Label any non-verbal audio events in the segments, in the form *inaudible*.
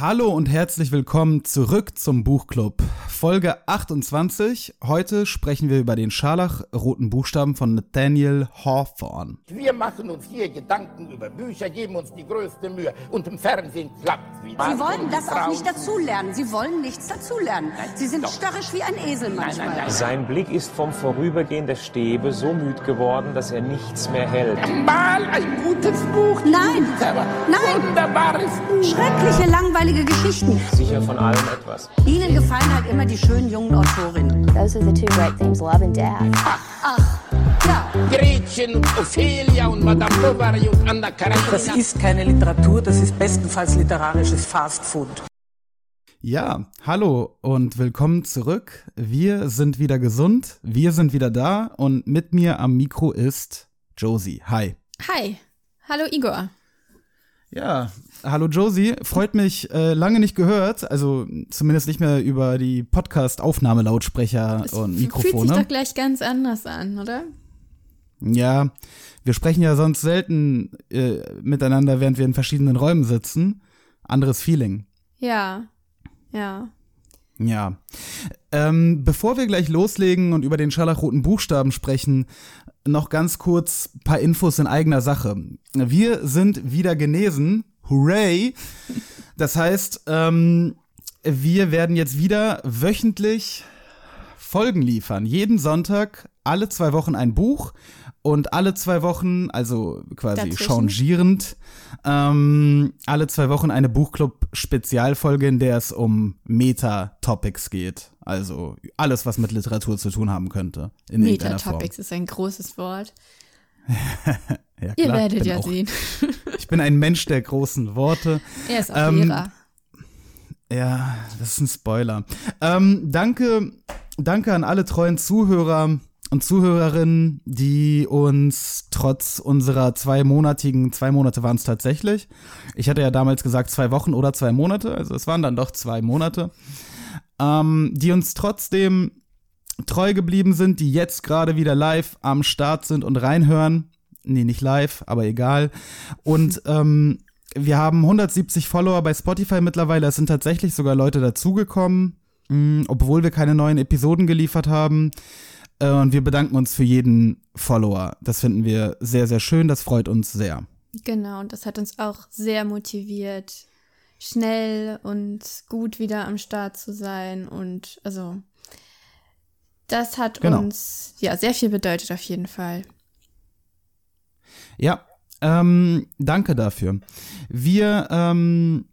Hallo und herzlich willkommen zurück zum Buchclub. Folge 28. Heute sprechen wir über den scharlachroten Buchstaben von Nathaniel Hawthorne. Wir machen uns hier Gedanken über Bücher, geben uns die größte Mühe und im Fernsehen klappt wieder. Sie wollen das auch nicht dazulernen. Sie wollen nichts dazulernen. Sie sind störrisch wie ein Esel manchmal. nein, nein. Sein Blick ist vom Vorübergehen der Stäbe so müd geworden, dass er nichts mehr hält. Mal ein gutes Buch. Nein. Nein. Wunderbares Buch. Schreckliche, langweilige Geschichten. Sicher von allem etwas. Ihnen gefallen halt immer die schönen jungen Autorinnen. Those are the two great themes, love and death. Ja, Gretchen und Ophelia und Madame Bovary und Anna Karenina. Das ist keine Literatur, das ist bestenfalls literarisches Fastfood. Ja, hallo und willkommen zurück. Wir sind wieder gesund, wir sind wieder da und mit mir am Mikro ist Josie. Hi. Hi. Hallo Igor. Ja, hallo Josie. Freut mich äh, lange nicht gehört, also zumindest nicht mehr über die Podcast-Aufnahmelautsprecher Es und f- Fühlt sich Mikrofone. doch gleich ganz anders an, oder? Ja, wir sprechen ja sonst selten äh, miteinander, während wir in verschiedenen Räumen sitzen. Anderes Feeling. Ja. Ja. Ja. Ähm, bevor wir gleich loslegen und über den scharlachroten Buchstaben sprechen, noch ganz kurz ein paar Infos in eigener Sache. Wir sind wieder genesen. Hooray! Das heißt, ähm, wir werden jetzt wieder wöchentlich Folgen liefern. Jeden Sonntag, alle zwei Wochen ein Buch und alle zwei Wochen, also quasi Dazwischen? changierend, ähm, alle zwei Wochen eine Buchclub-Spezialfolge, in der es um Meta-Topics geht. Also alles, was mit Literatur zu tun haben könnte. Metatopics ist ein großes Wort. *laughs* Ja, Ihr klar, werdet bin ja auch, sehen. *laughs* Ich bin ein Mensch der großen Worte. Er ist auch Ähm, Lehrer. Ja, das ist ein Spoiler. Ähm, danke, danke an alle treuen Zuhörer und Zuhörerinnen, die uns trotz unserer zweimonatigen, zwei Monate waren es tatsächlich. Ich hatte ja damals gesagt zwei Wochen oder zwei Monate, also es waren dann doch zwei Monate, ähm, die uns trotzdem treu geblieben sind, die jetzt gerade wieder live am Start sind und reinhören. Nee, nicht live, aber egal. Und ähm, wir haben 170 Follower bei Spotify mittlerweile. Es sind tatsächlich sogar Leute dazugekommen, mh, obwohl wir keine neuen Episoden geliefert haben. Äh, und wir bedanken uns für jeden Follower. Das finden wir sehr, sehr schön. Das freut uns sehr. Genau, und das hat uns auch sehr motiviert, schnell und gut wieder am Start zu sein. Und also, das hat Genau. uns ja sehr viel bedeutet auf jeden Fall. Ja, ähm, danke dafür. Wir ähm,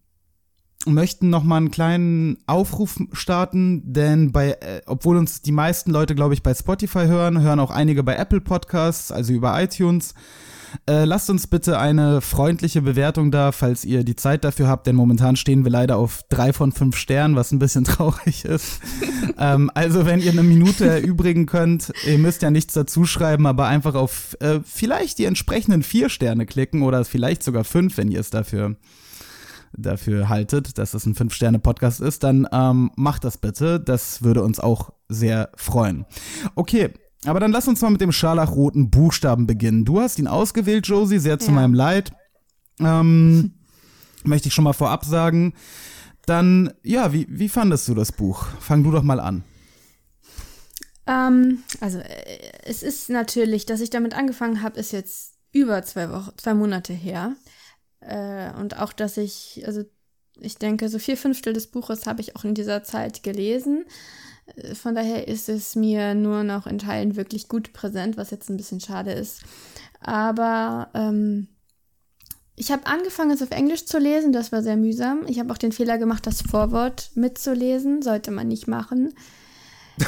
möchten noch mal einen kleinen Aufruf starten, denn bei, äh, obwohl uns die meisten Leute, glaube ich, bei Spotify hören, hören auch einige bei Apple Podcasts, also über iTunes. Äh, lasst uns bitte eine freundliche Bewertung da, falls ihr die Zeit dafür habt, denn momentan stehen wir leider auf drei von fünf Sternen, was ein bisschen *laughs* traurig ist. ähm, also wenn ihr eine Minute erübrigen könnt, ihr müsst ja nichts dazu schreiben, aber einfach auf äh, vielleicht die entsprechenden vier Sterne klicken oder vielleicht sogar fünf, wenn ihr es dafür dafür haltet, dass es ein Fünf-Sterne-Podcast ist, dann ähm, macht das bitte. Das würde uns auch sehr freuen. Okay, aber dann lass uns mal mit dem scharlachroten Buchstaben beginnen. Du hast ihn ausgewählt, Josie, sehr zu Ja. meinem Leid. Ähm, *laughs* möchte ich schon mal vorab sagen. Dann, ja, wie, wie fandest du das Buch? Fang du doch mal an. Ähm, also äh, es ist natürlich, dass ich damit angefangen habe, ist jetzt über zwei Wochen, zwei Monate her. Äh, und auch, dass ich, also ich denke, so vier Fünftel des Buches habe ich auch in dieser Zeit gelesen. Äh, Von daher ist es mir nur noch in Teilen wirklich gut präsent, was jetzt ein bisschen schade ist. Aber ähm, ich habe angefangen, es auf Englisch zu lesen, das war sehr mühsam. Ich habe auch den Fehler gemacht, das Vorwort mitzulesen, sollte man nicht machen. *laughs*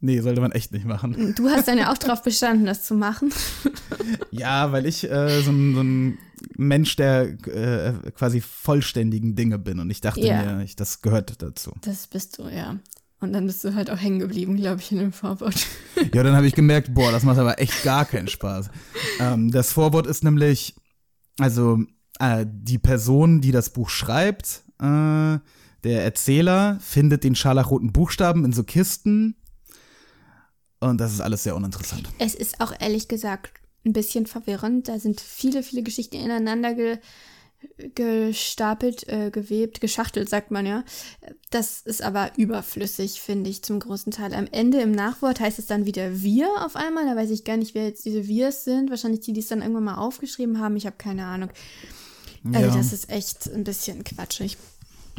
Nee, sollte man echt nicht machen. Du hast dann ja auch drauf bestanden, das zu machen. *laughs* Ja, weil ich äh, so, ein, so ein Mensch der äh, quasi vollständigen Dinge bin und ich dachte Ja. mir, ich, das gehört dazu. Das bist du, ja. Und dann bist du halt auch hängen geblieben, glaube ich, in dem Vorwort. *laughs* Ja, dann habe ich gemerkt, boah, das macht aber echt gar keinen Spaß. Ähm, das Vorwort ist nämlich, also äh, die Person, die das Buch schreibt, äh, der Erzähler findet den scharlachroten Buchstaben in so Kisten und das ist alles sehr uninteressant. Es ist auch ehrlich gesagt ein bisschen verwirrend. Da sind viele, viele Geschichten ineinander ge gestapelt, äh, gewebt, geschachtelt, sagt man ja. Das ist aber überflüssig, finde ich, zum großen Teil. Am Ende im Nachwort heißt es dann wieder wir auf einmal. Da weiß ich gar nicht, wer jetzt diese Wirs sind. Wahrscheinlich die, die es dann irgendwann mal aufgeschrieben haben. Ich habe keine Ahnung. Also Ja. das ist echt ein bisschen quatschig.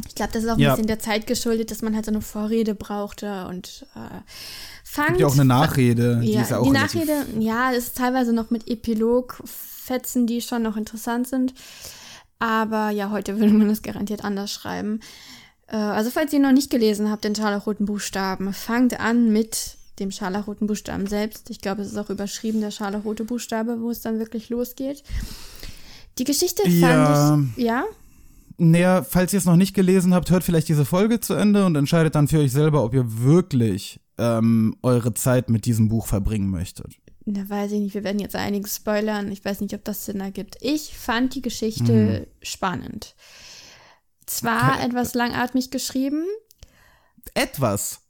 Ich glaube, das ist auch ein Ja. bisschen der Zeit geschuldet, dass man halt so eine Vorrede brauchte und äh, fangt. Gibt ja auch eine Nachrede, die Ja, ist ja auch die Nachrede, ja, ist teilweise noch mit Epilog-Fetzen, die schon noch interessant sind. Aber ja, heute würde man das garantiert anders schreiben. Äh, also, falls ihr noch nicht gelesen habt, den scharlachroten Buchstaben, fangt an mit dem scharlachroten Buchstaben selbst. Ich glaube, es ist auch überschrieben, der scharlachrote Buchstabe, wo es dann wirklich losgeht. Die Geschichte fand Ja. ich. Ja? Naja, falls ihr es noch nicht gelesen habt, hört vielleicht diese Folge zu Ende und entscheidet dann für euch selber, ob ihr wirklich ähm, eure Zeit mit diesem Buch verbringen möchtet. Na, weiß ich nicht, wir werden jetzt einiges spoilern. Ich weiß nicht, ob das Sinn ergibt. Ich fand die Geschichte spannend. Zwar Okay. etwas langatmig geschrieben, Etwas.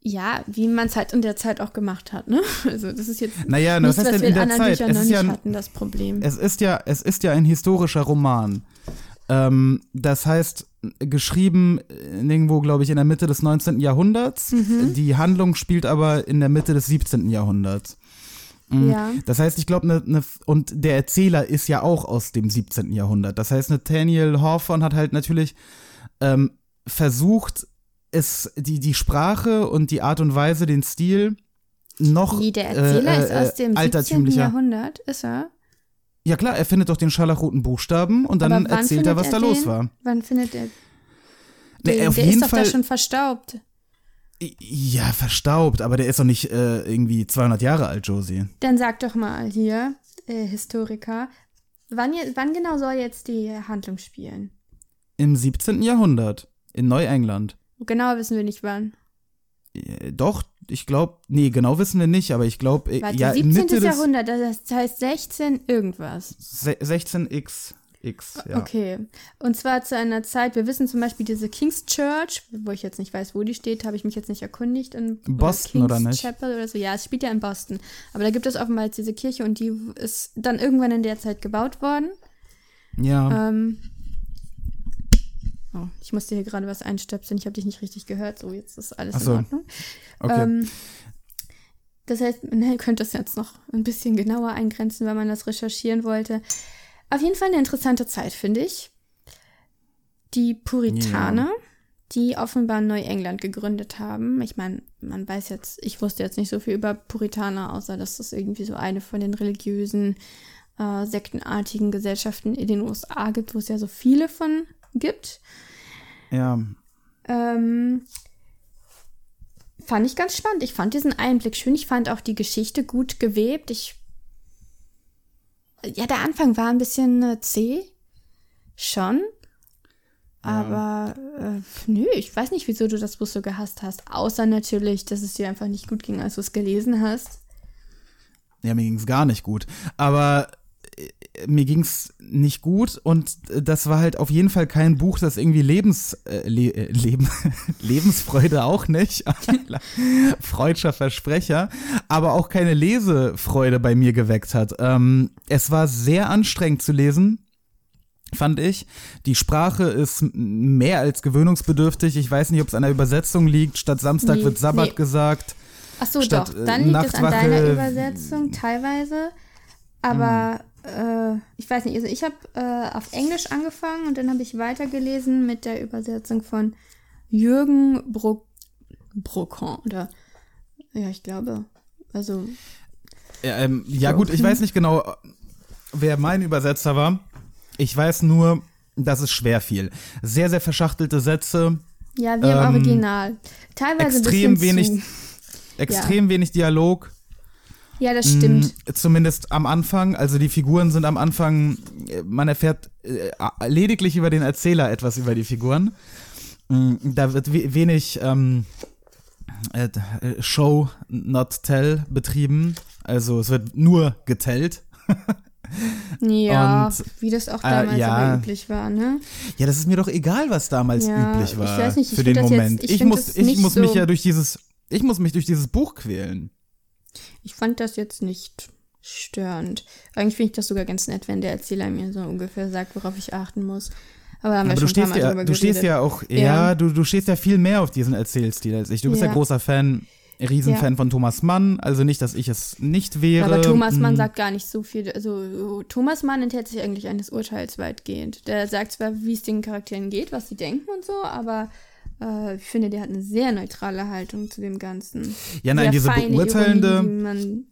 ja, wie man es halt in der Zeit auch gemacht hat, ne? *laughs* Also das ist jetzt Naja, nichts, was wir in in anderen Zeit? Büchern Es noch nicht ja hatten, das Problem. Es ist ja, es ist ja ein historischer Roman. Ähm, das heißt, geschrieben irgendwo, glaube ich, in der Mitte des 19. Jahrhunderts. Mhm. Die Handlung spielt aber in der Mitte des 17. Jahrhunderts. Mhm. ja. Das heißt, ich glaube, ne, ne, und der Erzähler ist ja auch aus dem 17. Jahrhundert. Das heißt, Nathaniel Hawthorne hat halt natürlich ähm, versucht, es, die, die Sprache und die Art und Weise, den Stil noch Wie der Erzähler äh, ist aus äh, dem 17. altertümlicher. Jahrhundert, ist er? Ja klar, er findet doch den scharlachroten Buchstaben und dann erzählt er, was da los den? war. Wann findet er Nee, den? auf der jeden ist doch Fall, da schon verstaubt. ja, verstaubt, aber der ist doch nicht äh, irgendwie 200 Jahre alt, Josie. Dann sag doch mal hier, äh, Historiker, wann, wann genau soll jetzt die Handlung spielen? Im 17. Jahrhundert, in Neuengland. Genau wissen wir nicht wann. Äh, Doch, ich glaube, nee, genau wissen wir nicht, aber ich glaube, Warte, ja, 17. Mitte des Jahrhundert, das heißt 16 irgendwas. se- 16x, X, ja. Okay. Und zwar zu einer Zeit, wir wissen zum Beispiel diese King's Church, wo ich jetzt nicht weiß, wo die steht, habe ich mich jetzt nicht erkundigt. In Boston oder King's nicht? Chapel oder so. Ja, es spielt ja in Boston. Aber da gibt es offenbar jetzt diese Kirche und die ist dann irgendwann in der Zeit gebaut worden. Ja, Ähm, oh, ich musste hier gerade was einstöpseln. Ich habe dich nicht richtig gehört. So, jetzt ist alles so. in Ordnung. okay. Ähm, das heißt, man könnte es jetzt noch ein bisschen genauer eingrenzen, wenn man das recherchieren wollte. Auf jeden Fall eine interessante Zeit, finde ich. Die Puritaner, die offenbar Neuengland gegründet haben. Ich meine, man weiß jetzt, ich wusste jetzt nicht so viel über Puritaner, außer dass das irgendwie so eine von den religiösen, äh, sektenartigen Gesellschaften in den USA gibt, wo es ja so viele von gibt. ja. Ähm, fand ich ganz spannend. Ich fand diesen Einblick schön. Ich fand auch die Geschichte gut gewebt. Ich. Ja, der Anfang war ein bisschen äh, zäh. Schon. Aber äh, nö, ich weiß nicht, wieso du das Buch so gehasst hast. Außer natürlich, dass es dir einfach nicht gut ging, als du es gelesen hast. Ja, mir ging's gar nicht gut. Aber mir ging's nicht gut und äh, das war halt auf jeden Fall kein Buch, das irgendwie Lebens, äh, Le äh, Leben, *laughs* Lebensfreude auch nicht, *laughs* freudscher Versprecher, aber auch keine Lesefreude bei mir geweckt hat. Ähm, es war sehr anstrengend zu lesen. Fand ich. Die Sprache ist mehr als gewöhnungsbedürftig. Ich weiß nicht, ob es an der Übersetzung liegt. Statt Samstag Nee, wird Sabbat nee. gesagt. Ach so, Statt, doch. äh, Dann liegt es an Nachtwache- deiner Übersetzung teilweise. Aber äh, ich weiß nicht, also ich habe äh, auf Englisch angefangen und dann habe ich weitergelesen mit der Übersetzung von Jürgen Bro Brocon. Oder ja, ich glaube. Also, Ja, ähm, ja gut, ich weiß nicht genau, wer mein Übersetzer war. Ich weiß nur, dass es schwer fiel. Sehr, sehr verschachtelte Sätze, ja, wie im Ähm, Original. Teilweise extrem ein bisschen wenig, zu. extrem wenig Dialog. Ja, das stimmt. Mm, Zumindest am Anfang. Also die Figuren sind am Anfang, äh, man erfährt äh, lediglich über den Erzähler etwas über die Figuren. Mm, Da wird we wenig ähm, äh, äh, Show, not tell betrieben. Also es wird nur getellt. *laughs* Ja, und, wie das auch äh, damals ja. aber üblich war, ne? Ja, das ist mir doch egal, was damals Ja, üblich ich war. weiß nicht, ich für den das jetzt- Moment. ich ich muss, ich muss mich so- ja durch dieses, ich muss mich durch dieses Buch quälen. Ich fand das jetzt nicht störend. Eigentlich finde ich das sogar ganz nett, wenn der Erzähler mir so ungefähr sagt, worauf ich achten muss. Aber, haben wir Aber du stehst ja, du stehst ja auch, ja, Ja. du, du stehst ja viel mehr auf diesen Erzählstil als ich. Du bist ja, Ja. großer Fan, Riesenfan von Thomas Mann, also nicht, dass ich es nicht wäre. Aber Thomas Mann Mm, sagt gar nicht so viel. Also Thomas Mann enthält sich eigentlich eines Urteils weitgehend. Der sagt zwar, wie es den Charakteren geht, was sie denken und so, aber äh, ich finde, der hat eine sehr neutrale Haltung zu dem Ganzen. Ja, nein, sehr diese beurteilende- Ironie, die man,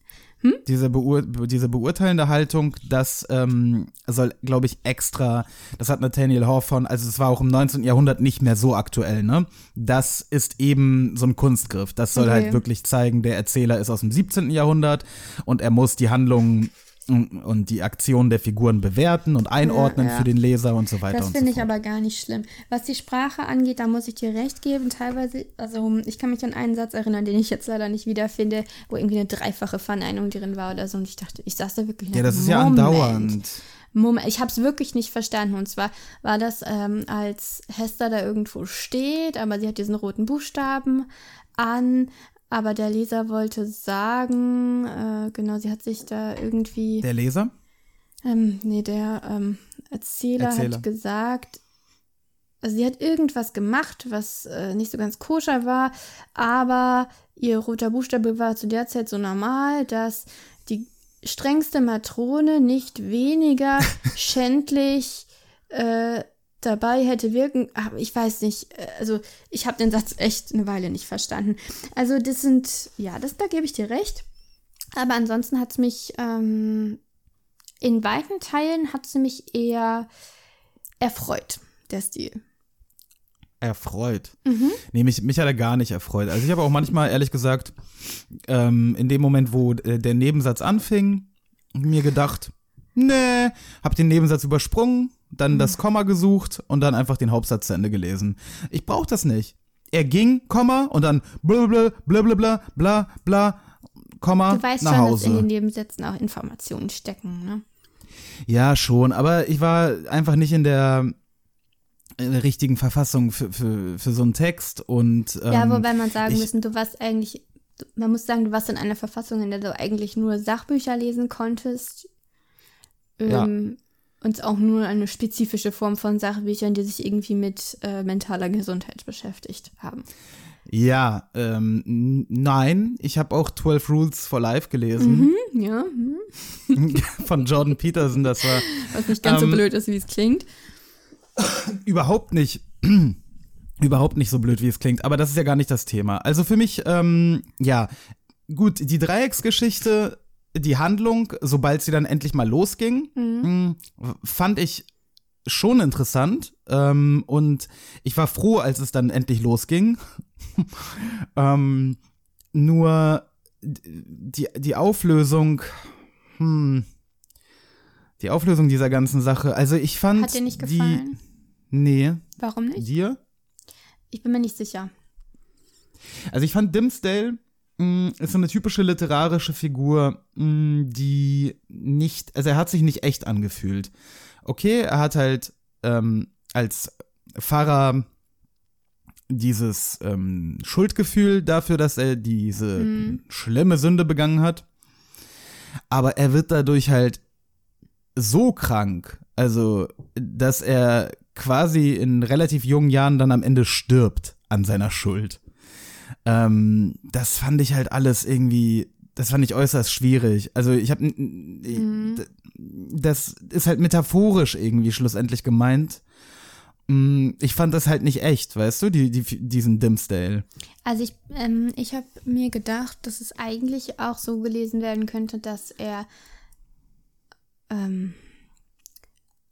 diese, beur diese beurteilende Haltung, das ähm, soll, glaube ich, extra, das hat Nathaniel Hawthorne, also es war auch im 19. Jahrhundert nicht mehr so aktuell, ne? Das ist eben so ein Kunstgriff. Das soll Okay. halt wirklich zeigen, der Erzähler ist aus dem 17. Jahrhundert und er muss die Handlungen und und die Aktionen der Figuren bewerten und einordnen Ja, ja. für den Leser und so weiter Das und so finde ich fort. aber gar nicht schlimm. Was die Sprache angeht, da muss ich dir recht geben. Teilweise, also ich kann mich an einen Satz erinnern, den ich jetzt leider nicht wiederfinde, wo irgendwie eine dreifache Verneinung drin war oder so. Und ich dachte, ich saß da wirklich ja, das ist ja Moment. andauernd. Moment, ich habe es wirklich nicht verstanden. Und zwar war das, ähm, als Hester da irgendwo steht, aber sie hat diesen roten Buchstaben an. Aber der Leser wollte sagen, äh, genau, sie hat sich da irgendwie. Der Leser? Ähm, nee, der ähm, Erzähler, Erzähler. hat gesagt, also sie hat irgendwas gemacht, was äh, nicht so ganz koscher war, aber ihr roter Buchstabe war zu der Zeit so normal, dass die strengste Matrone nicht weniger *laughs* schändlich äh, dabei hätte wirken. Aber ich weiß nicht, äh, also ich habe den Satz echt eine Weile nicht verstanden. Also das sind, ja, das, da gebe ich dir recht. Aber ansonsten hat es mich ähm, in weiten Teilen hat sie mich eher erfreut, der Stil. Erfreut. Mhm. Nee, mich, mich hat er gar nicht erfreut. Also ich habe auch manchmal, ehrlich gesagt, ähm, in dem Moment, wo äh, der Nebensatz anfing, mir gedacht, nee, hab den Nebensatz übersprungen, dann das Komma gesucht und dann einfach den Hauptsatz zu Ende gelesen. Ich brauch das nicht. Er ging, Komma, und dann blablabla, blablabla, bla, bla, Komma, Du weißt nach schon, dass in Hause. den Nebensätzen auch Informationen stecken, ne? Ja, schon, aber ich war einfach nicht in der äh, richtigen Verfassung für, für, für so einen Text und ähm, ja, wobei man sagen ich- müssen, du warst eigentlich, man muss sagen, du warst in einer Verfassung, in der du eigentlich nur Sachbücher lesen konntest. Ja. Und auch nur eine spezifische Form von Sachbüchern, die sich irgendwie mit äh, mentaler Gesundheit beschäftigt haben. Ja, ähm, nein, ich habe auch 12 Rules for Life gelesen Ja, hm. *laughs* von Jordan Peterson. Das war was nicht ganz so Ähm, blöd ist, wie es klingt. *coughs* überhaupt nicht, *coughs* überhaupt nicht so blöd, wie es klingt. Aber das ist ja gar nicht das Thema. Also für mich, ähm, ja, gut, die Dreiecksgeschichte, die Handlung, sobald sie dann endlich mal losging, mh, fand ich schon interessant. Ähm, und ich war froh, als es dann endlich losging. *laughs* ähm, nur die, die Auflösung, hm, die Auflösung dieser ganzen Sache, also ich fand Hat dir nicht die, gefallen? Nee, Warum nicht? dir? Ich bin mir nicht sicher. Also ich fand Dimsdale ist so eine typische literarische Figur, mh, die nicht, also er hat sich nicht echt angefühlt. Okay, er hat halt ähm, als Pfarrer dieses ähm, Schuldgefühl dafür, dass er diese schlimme Sünde begangen hat. Aber er wird dadurch halt so krank, also dass er quasi in relativ jungen Jahren dann am Ende stirbt an seiner Schuld. Ähm, das fand ich halt alles irgendwie, das fand ich äußerst schwierig. Also ich habe, das ist halt metaphorisch irgendwie schlussendlich gemeint. Mm, Ich fand das halt nicht echt, weißt du, die, die, diesen Dimsdale. Also ich, ähm, ich habe mir gedacht, dass es eigentlich auch so gelesen werden könnte, dass er ähm,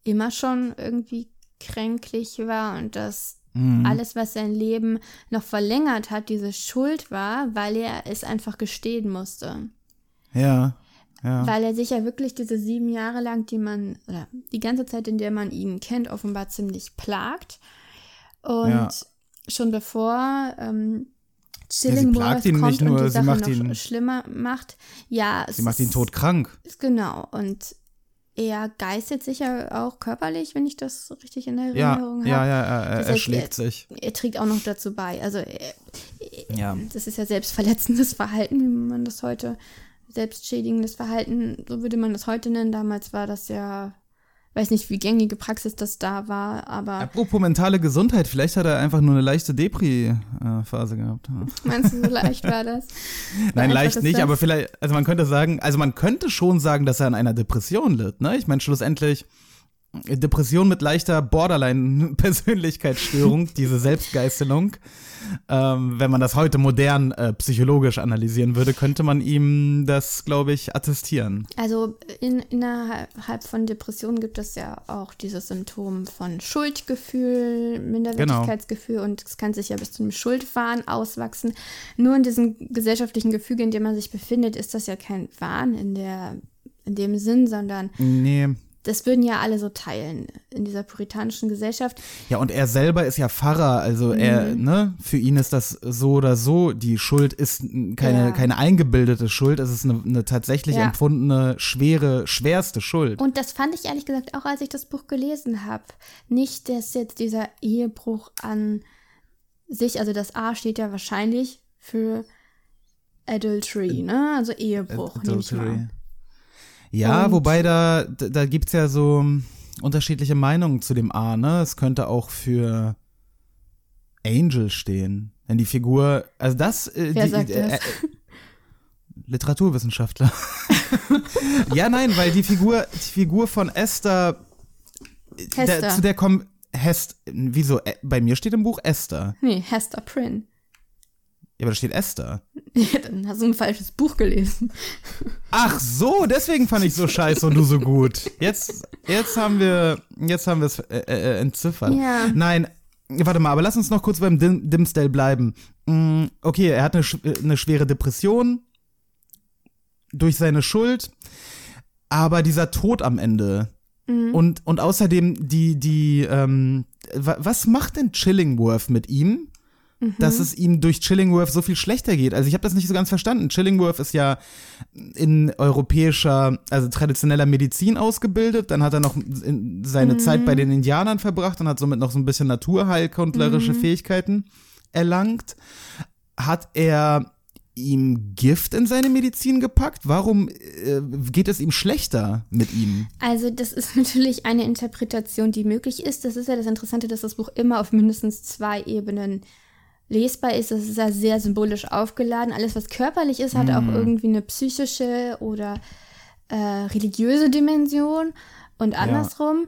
immer schon irgendwie kränklich war und dass alles, was sein Leben noch verlängert hat, diese Schuld war, weil er es einfach gestehen musste. Ja, ja. Weil er sich ja wirklich diese sieben Jahre lang, die man, oder die ganze Zeit, in der man ihn kennt, offenbar ziemlich plagt. Und Ja. schon bevor ähm, plagt ihn kommt nicht nur, und die sie Sache macht noch ihn- schlimmer macht, ja, es Sie macht ihn todkrank. Genau. Und er geistet sich ja auch körperlich, wenn ich das richtig in Ja, Erinnerung ja, habe. ja, er, er, Das er heißt, schlägt sich. Er trägt auch noch dazu bei. Also er, Ja. das ist ja selbstverletzendes Verhalten, wie man das heute selbstschädigendes Verhalten, so würde man das heute nennen. Damals war das ja, weiß nicht, wie gängige Praxis das da war, aber Apropos mentale Gesundheit, vielleicht hat er einfach nur eine leichte Depri-Phase gehabt. *laughs* meinst du, so leicht war das? *laughs* Nein, leicht das nicht, Selbst- aber vielleicht, also man könnte sagen, also man könnte schon sagen, dass er an einer Depression litt, ne? Ich meine, schlussendlich Depression mit leichter Borderline-Persönlichkeitsstörung, *laughs* diese Selbstgeißelung. Ähm, wenn man das heute modern äh, psychologisch analysieren würde, könnte man ihm das, glaube ich, attestieren. Also in, innerhalb von Depressionen gibt es ja auch dieses Symptom von Schuldgefühl, Minderwertigkeitsgefühl und es kann sich ja bis zu einem Schuldwahn auswachsen. Nur in diesem gesellschaftlichen Gefüge, in dem man sich befindet, ist das ja kein Wahn in der in dem Sinn, sondern Nee. Das würden ja alle so teilen in dieser puritanischen Gesellschaft. Ja, und er selber ist ja Pfarrer, also er, ne, für ihn ist das so oder so, die Schuld ist keine, Ja. keine eingebildete Schuld, es ist eine, eine tatsächlich Ja. empfundene, schwere, schwerste Schuld. Und das fand ich ehrlich gesagt auch, als ich das Buch gelesen habe. Nicht, dass jetzt dieser Ehebruch an sich, also das A steht ja wahrscheinlich für Adultery, ne? Also Ehebruch, nehme ich mal. Ja, Und- wobei da, da, gibt's ja so unterschiedliche Meinungen zu dem A, ne? Es könnte auch für Angel stehen. Wenn die Figur, also das, äh, Wer die, sagt äh, das? äh, *laughs* Literaturwissenschaftler. *laughs* ja, nein, weil die Figur, die Figur von Esther, äh, Hester. Da, zu der kommt Hest, wieso? Ä- Bei mir steht im Buch Esther. Nee, Hester Prynne. Ja, aber da steht Esther. Ja, dann hast du ein falsches Buch gelesen. Ach so, deswegen fand ich so scheiße und du so gut. Jetzt, jetzt haben wir, jetzt haben wir es äh, äh, entziffert. Ja. Nein, warte mal, aber lass uns noch kurz beim Dim Dimsdale bleiben. Mm, Okay, er hat eine, äh, eine schwere Depression durch seine Schuld, aber dieser Tod am Ende und, und außerdem die, die, ähm, wa- was macht denn Chillingworth mit ihm? Dass es ihm durch Chillingworth so viel schlechter geht. Also ich habe das nicht so ganz verstanden. Chillingworth ist ja in europäischer, also traditioneller Medizin ausgebildet. Dann hat er noch in- seine Zeit bei den Indianern verbracht und hat somit noch so ein bisschen naturheilkundlerische Fähigkeiten erlangt. Hat er ihm Gift in seine Medizin gepackt? Warum äh, geht es ihm schlechter mit ihm? Also, das ist *laughs* natürlich eine Interpretation, die möglich ist. Das ist ja das Interessante, dass das Buch immer auf mindestens zwei Ebenen lesbar ist. Das ist ja sehr symbolisch aufgeladen. Alles, was körperlich ist, hat auch irgendwie eine psychische oder äh, religiöse Dimension und andersrum.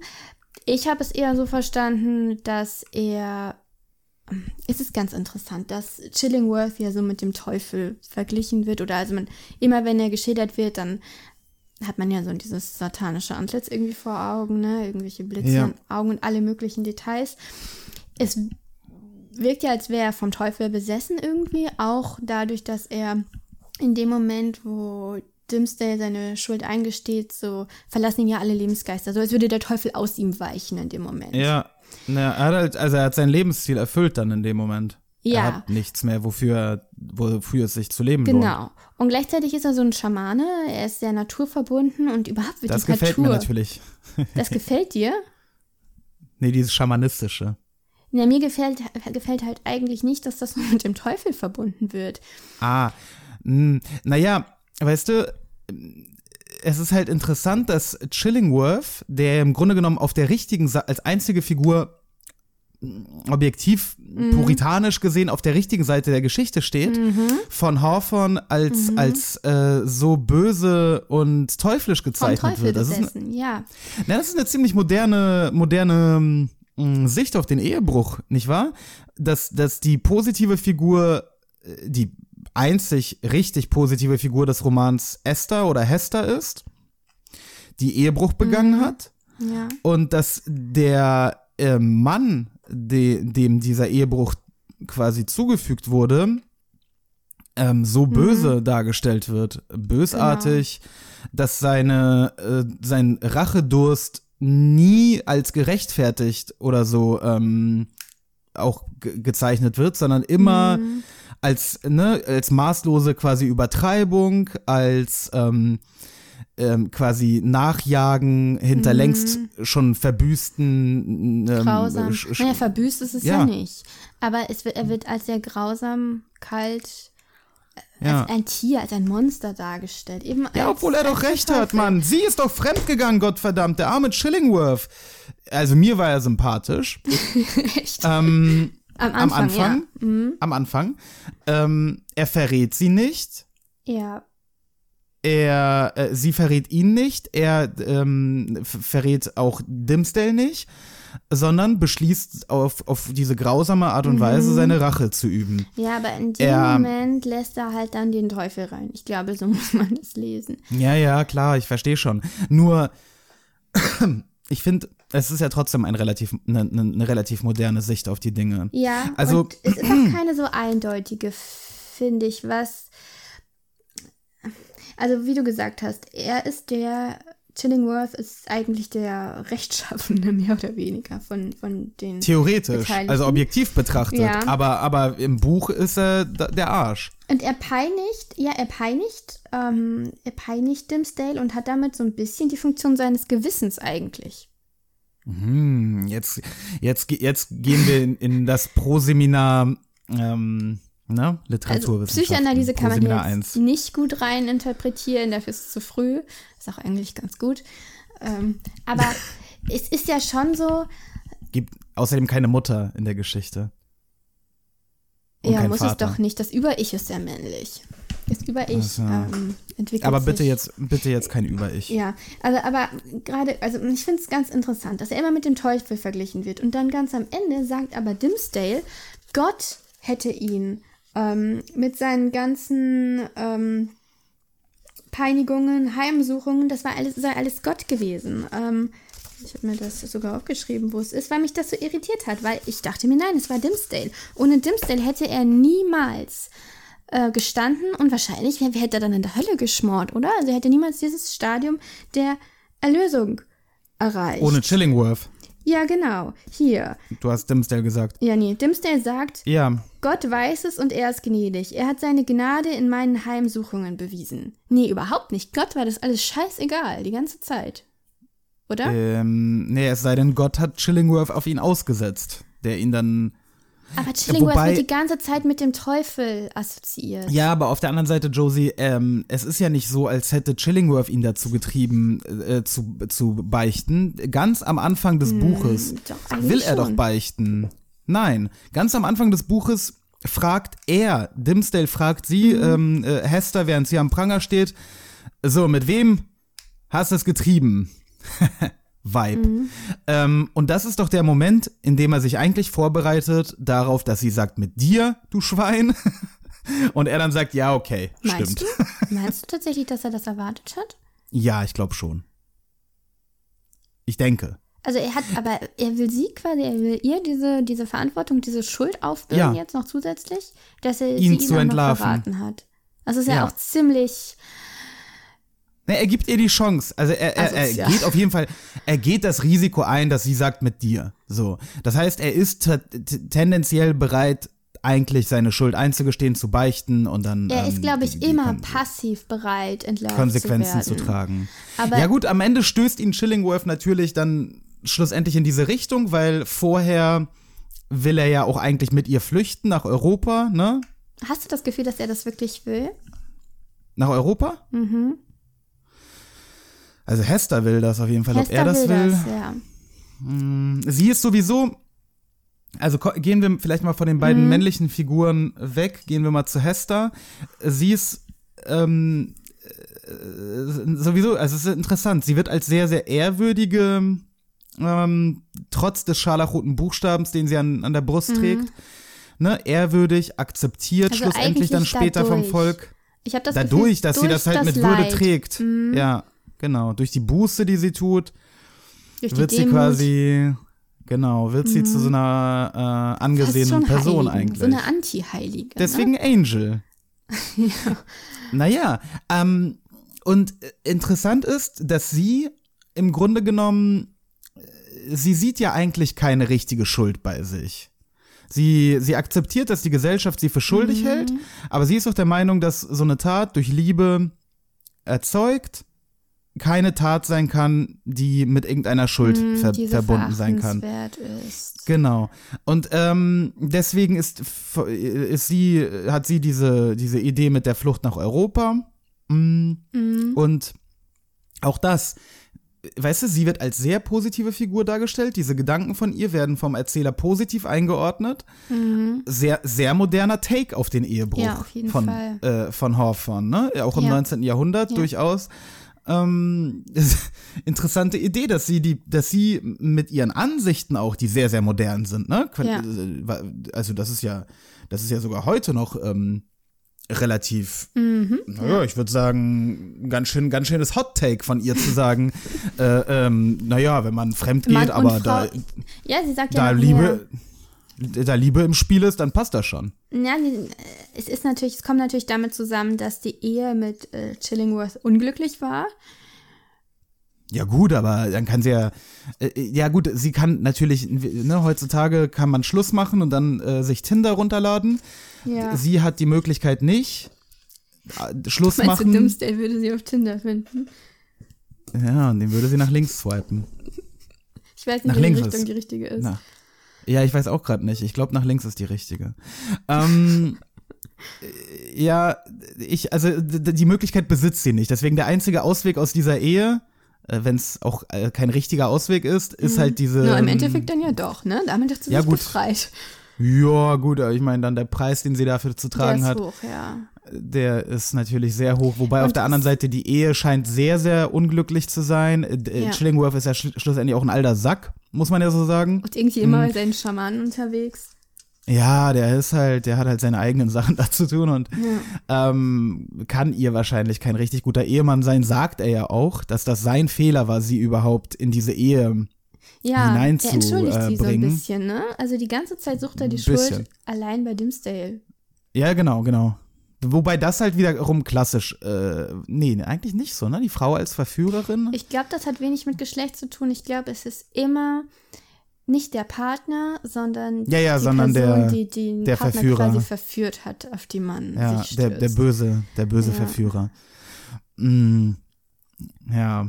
Ich habe es eher so verstanden, dass er. Es ist ganz interessant, dass Chillingworth ja so mit dem Teufel verglichen wird. Oder also man, immer wenn er geschildert wird, dann hat man ja so dieses satanische Antlitz irgendwie vor Augen, ne? Irgendwelche Blitze Ja. in Augen und alle möglichen Details. Es wirkt ja, als wäre er vom Teufel besessen irgendwie, auch dadurch, dass er in dem Moment, wo Dimsdale seine Schuld eingesteht, so verlassen ihn ja alle Lebensgeister. So als würde der Teufel aus ihm weichen in dem Moment. Ja, na, er hat halt, also er hat sein Lebensziel erfüllt dann in dem Moment. Er Ja. hat nichts mehr, wofür, er- wofür es sich zu leben lohnt. Genau. Und gleichzeitig ist er so ein Schamane, er ist sehr naturverbunden und überhaupt wird Das die gefällt Natur. mir natürlich. Das gefällt dir? *laughs* Nee, dieses Schamanistische. Ja, mir gefällt, gefällt halt eigentlich nicht, dass das *laughs* mit dem Teufel verbunden wird. Ah, mh, naja, weißt du, es ist halt interessant, dass Chillingworth, der im Grunde genommen auf der richtigen Seite, als einzige Figur mh, objektiv, puritanisch gesehen, auf der richtigen Seite der Geschichte steht, von Hawthorne als, als äh, so böse und teuflisch gezeichnet wird. Das ist, besessen, ja. Na, das ist eine ziemlich moderne, moderne mh, Sicht auf den Ehebruch, nicht wahr? Dass, dass die positive Figur, äh, die einzig richtig positive Figur des Romans Esther oder Hester ist, die Ehebruch begangen hat Ja. und dass der äh, Mann, de, dem dieser Ehebruch quasi zugefügt wurde, ähm, so böse dargestellt wird, bösartig, dass seine äh, sein Rachedurst nie als gerechtfertigt oder so ähm, auch ge gezeichnet wird, sondern immer als ne als maßlose quasi Übertreibung, als ähm, ähm, quasi Nachjagen hinter längst schon verbüßten ähm, Grausam. Naja, verbüßt ist es ja, Ja. nicht. Aber es wird, er wird als sehr grausam, kalt Ja. als ein Tier, als ein Monster dargestellt. Eben Ja, obwohl er doch recht hat. Mann. Sie ist doch fremdgegangen, Gottverdammt. Der arme Chillingworth. Also mir war er sympathisch. *laughs* Echt? Ähm, Am am Anfang, Anfang. ja. Mhm. Am Anfang. Ähm, er verrät sie nicht. Ja. Er, äh, sie verrät ihn nicht. Er ähm, verrät auch Dimsdale nicht, sondern beschließt auf, auf diese grausame Art und Mhm. Weise seine Rache zu üben. Ja, aber in dem Er- Moment lässt er halt dann den Teufel rein. Ich glaube, so *laughs* muss man das lesen. Ja, ja, klar, ich verstehe schon. Nur, *clears throat* ich finde, es ist ja trotzdem ein relativ, eine ne, ne relativ moderne Sicht auf die Dinge. Ja, Also- es ist auch *clears throat* keine so eindeutige, finde ich, was. Also, wie du gesagt hast, er ist der. Chillingworth ist eigentlich der Rechtschaffene, *laughs* mehr oder weniger, von, von den. Theoretisch, also objektiv betrachtet. Ja. Aber, aber im Buch ist er der Arsch. Und er peinigt, ja, er peinigt, ähm, er peinigt Dimsdale und hat damit so ein bisschen die Funktion seines Gewissens eigentlich. Hm, jetzt, jetzt, jetzt gehen wir in, in das Proseminar, ähm, ne? Also Literaturwissenschaften. Psychoanalyse kann man jetzt 1. nicht gut rein interpretieren, dafür ist es zu früh. Ist auch eigentlich ganz gut. Ähm, aber *laughs* es ist ja schon so, Gibt außerdem keine Mutter in der Geschichte. Und ja, muss Vater. es doch nicht. Das Über-Ich ist ja männlich. Das Über-Ich Ach so. ähm, entwickelt Aber sich. bitte jetzt, bitte jetzt kein Über-Ich. Ja, also aber gerade, also ich finde es ganz interessant, dass er immer mit dem Teufel verglichen wird. Und dann ganz am Ende sagt aber Dimsdale, Gott hätte ihn ähm, mit seinen ganzen ähm, Peinigungen, Heimsuchungen, das war alles, sei alles Gott gewesen. Ähm, ich habe mir das sogar aufgeschrieben, wo es ist, weil mich das so irritiert hat, weil ich dachte mir, nein, es war Dimsdale. Ohne Dimsdale hätte er niemals äh, gestanden und wahrscheinlich hätte er dann in der Hölle geschmort, oder? Also er hätte niemals dieses Stadium der Erlösung erreicht. Ohne Chillingworth. Ja, genau. Hier. Du hast Dimsdale gesagt. Ja, nee, Dimsdale sagt, Ja, Gott weiß es und er ist gnädig. Er hat seine Gnade in meinen Heimsuchungen bewiesen. Nee, überhaupt nicht. Gott war das alles scheißegal, die ganze Zeit. Oder? ähm, nee, es sei denn, Gott hat Chillingworth auf ihn ausgesetzt, der ihn dann Aber Chillingworth wobei- wird die ganze Zeit mit dem Teufel assoziiert. Ja, aber auf der anderen Seite, Josie, ähm, es ist ja nicht so, als hätte Chillingworth ihn dazu getrieben, äh, zu, zu beichten. Ganz am Anfang des Buches Hm, doch, eigentlich will er doch schon. beichten. Nein, ganz am Anfang des Buches fragt er, Dimsdale fragt sie, Mhm. ähm, äh, Hester, während sie am Pranger steht, so, mit wem hast du es getrieben? *laughs* Vibe. Mhm. Ähm, und das ist doch der Moment, in dem er sich eigentlich vorbereitet darauf, dass sie sagt, mit dir, du Schwein. *laughs* Und er dann sagt, ja, okay, Meinst stimmt. du? *laughs* Meinst du tatsächlich, dass er das erwartet hat? Ja, ich glaube schon. Ich denke. Also er hat, aber er will sie quasi, er will ihr diese, diese Verantwortung, diese Schuld aufbürden Ja. jetzt noch zusätzlich, dass er Ihn sie zu ihn noch entlarven. verraten hat. Das ist ja, Ja. auch ziemlich, er gibt ihr die Chance. Also er, er, er Asozial. geht auf jeden Fall, er geht das Risiko ein, dass sie sagt mit dir. So. Das heißt, er ist tendenziell bereit, eigentlich seine Schuld einzugestehen, zu beichten und dann. er ist, ähm, glaube ich, die- die immer passiv bereit, entlarvt Konsequenzen zu, zu tragen. Aber- ja gut, am Ende stößt ihn Chillingworth natürlich dann schlussendlich in diese Richtung, weil vorher will er ja auch eigentlich mit ihr flüchten nach Europa, ne? Hast du das Gefühl, dass er das wirklich will? Nach Europa? Mhm. Also Hester will das auf jeden Fall. Ob Hester er das will, das, ja. Sie ist sowieso. Also gehen wir vielleicht mal von den Mhm. beiden männlichen Figuren weg, gehen wir mal zu Hester. Sie ist ähm, äh, sowieso, also es ist interessant, sie wird als sehr, sehr ehrwürdige, ähm, trotz des scharlachroten Buchstabens, den sie an, an der Brust trägt, ne, ehrwürdig, akzeptiert, Mhm. Also schlussendlich dann später vom dadurch. Volk. Ich habe das Dadurch, Gefühl, dass sie das halt mit Würde Leid, Mhm. trägt. Ja, genau. Durch die Buße, die sie tut, durch wird sie. Mhm. quasi, genau, wird sie zu so einer äh, angesehenen Person Heiligen, eigentlich. So eine Anti-Heilige. ne? Deswegen Angel. *laughs* Naja, ähm, und interessant ist, dass sie im Grunde genommen, äh, sie sieht ja eigentlich keine richtige Schuld bei sich. Sie, sie akzeptiert, dass die Gesellschaft sie für schuldig Mhm. hält, aber sie ist auch der Meinung, dass so eine Tat durch Liebe erzeugt keine Tat sein kann, die mit irgendeiner Schuld ver Hm, diese verbunden sein kann. ist. Genau. Und ähm, deswegen ist, ist sie, hat sie diese, diese Idee mit der Flucht nach Europa. Mm, Mhm. Und auch das, weißt du, sie wird als sehr positive Figur dargestellt. Diese Gedanken von ihr werden vom Erzähler positiv eingeordnet. Sehr, sehr moderner Take auf den Ehebruch Mhm. Ja, auf jeden von, Fall. Äh, von Hawthorne, ne? Auch im Ja. 19. Jahrhundert Ja. durchaus. Ähm, interessante Idee, dass sie die, dass sie mit ihren Ansichten auch, die sehr, sehr modern sind, ne? Ja. äh, Also das ist ja, das ist ja sogar heute noch ähm, relativ, Mhm. naja, ich würde sagen, ganz schön, ganz schönes Hot Take von ihr zu sagen, *laughs* äh, ähm, naja, wenn man fremd geht, Mann aber da, Frau- Ja, sie sagt da ja noch Liebe, da Liebe im Spiel ist, dann passt das schon. Ja, es ist natürlich, es kommt natürlich damit zusammen, dass die Ehe mit äh, Chillingworth unglücklich war. Ja gut, aber dann kann sie ja, äh, ja gut, sie kann natürlich, ne, heutzutage kann man Schluss machen und dann äh, sich Tinder runterladen. Ja. Sie hat die Möglichkeit nicht. Äh, Schluss Meinst du, machen. Dimsdale würde sie auf Tinder finden? Ja, und den würde sie nach links swipen. Ich weiß Nach nicht, welche links Richtung ist- die richtige ist. Na. Ja, ich weiß auch gerade nicht. Ich glaube, nach links ist die richtige. Ähm, äh, ja, ich, also die Möglichkeit besitzt sie nicht. Deswegen der einzige Ausweg aus dieser Ehe, äh, wenn es auch äh, kein richtiger Ausweg ist, ist halt diese. Nur im ähm, Endeffekt dann ja doch, ne? Damit hat sie Ja, sich gut. befreit. Ja, gut, aber ich meine, dann der Preis, den sie dafür zu Der tragen ist hat, hoch, ja. Der ist natürlich sehr hoch. Wobei auf Und der anderen Seite die Ehe scheint sehr, sehr unglücklich zu sein. Äh, d- Ja. Chillingworth ist ja schl schlussendlich auch ein alter Sack, muss man ja so sagen. Und irgendwie immer Mhm. bei seinen Schamanen unterwegs. Ja, der ist halt, der hat halt seine eigenen *laughs* Sachen da zu tun und ähm, kann ihr wahrscheinlich kein richtig guter Ehemann sein, sagt er ja auch, dass das sein Fehler war, sie überhaupt in diese Ehe. Ja, hinein er entschuldigt äh, sie so ein bisschen, ne? Also die ganze Zeit sucht er die bisschen. Schuld allein bei Dimsdale. Ja, genau, genau. Wobei das halt wiederum klassisch, äh, nee, eigentlich nicht so, ne? Die Frau als Verführerin. Ich glaube, das hat wenig mit Geschlecht zu tun. Ich glaube, es ist immer nicht der Partner, sondern Ja, ja, die sondern Person, der- die den der Partner Verführer. quasi verführt hat, auf die man ja, sich der, stürzt. der böse, der böse Ja. Verführer. Mm, ja.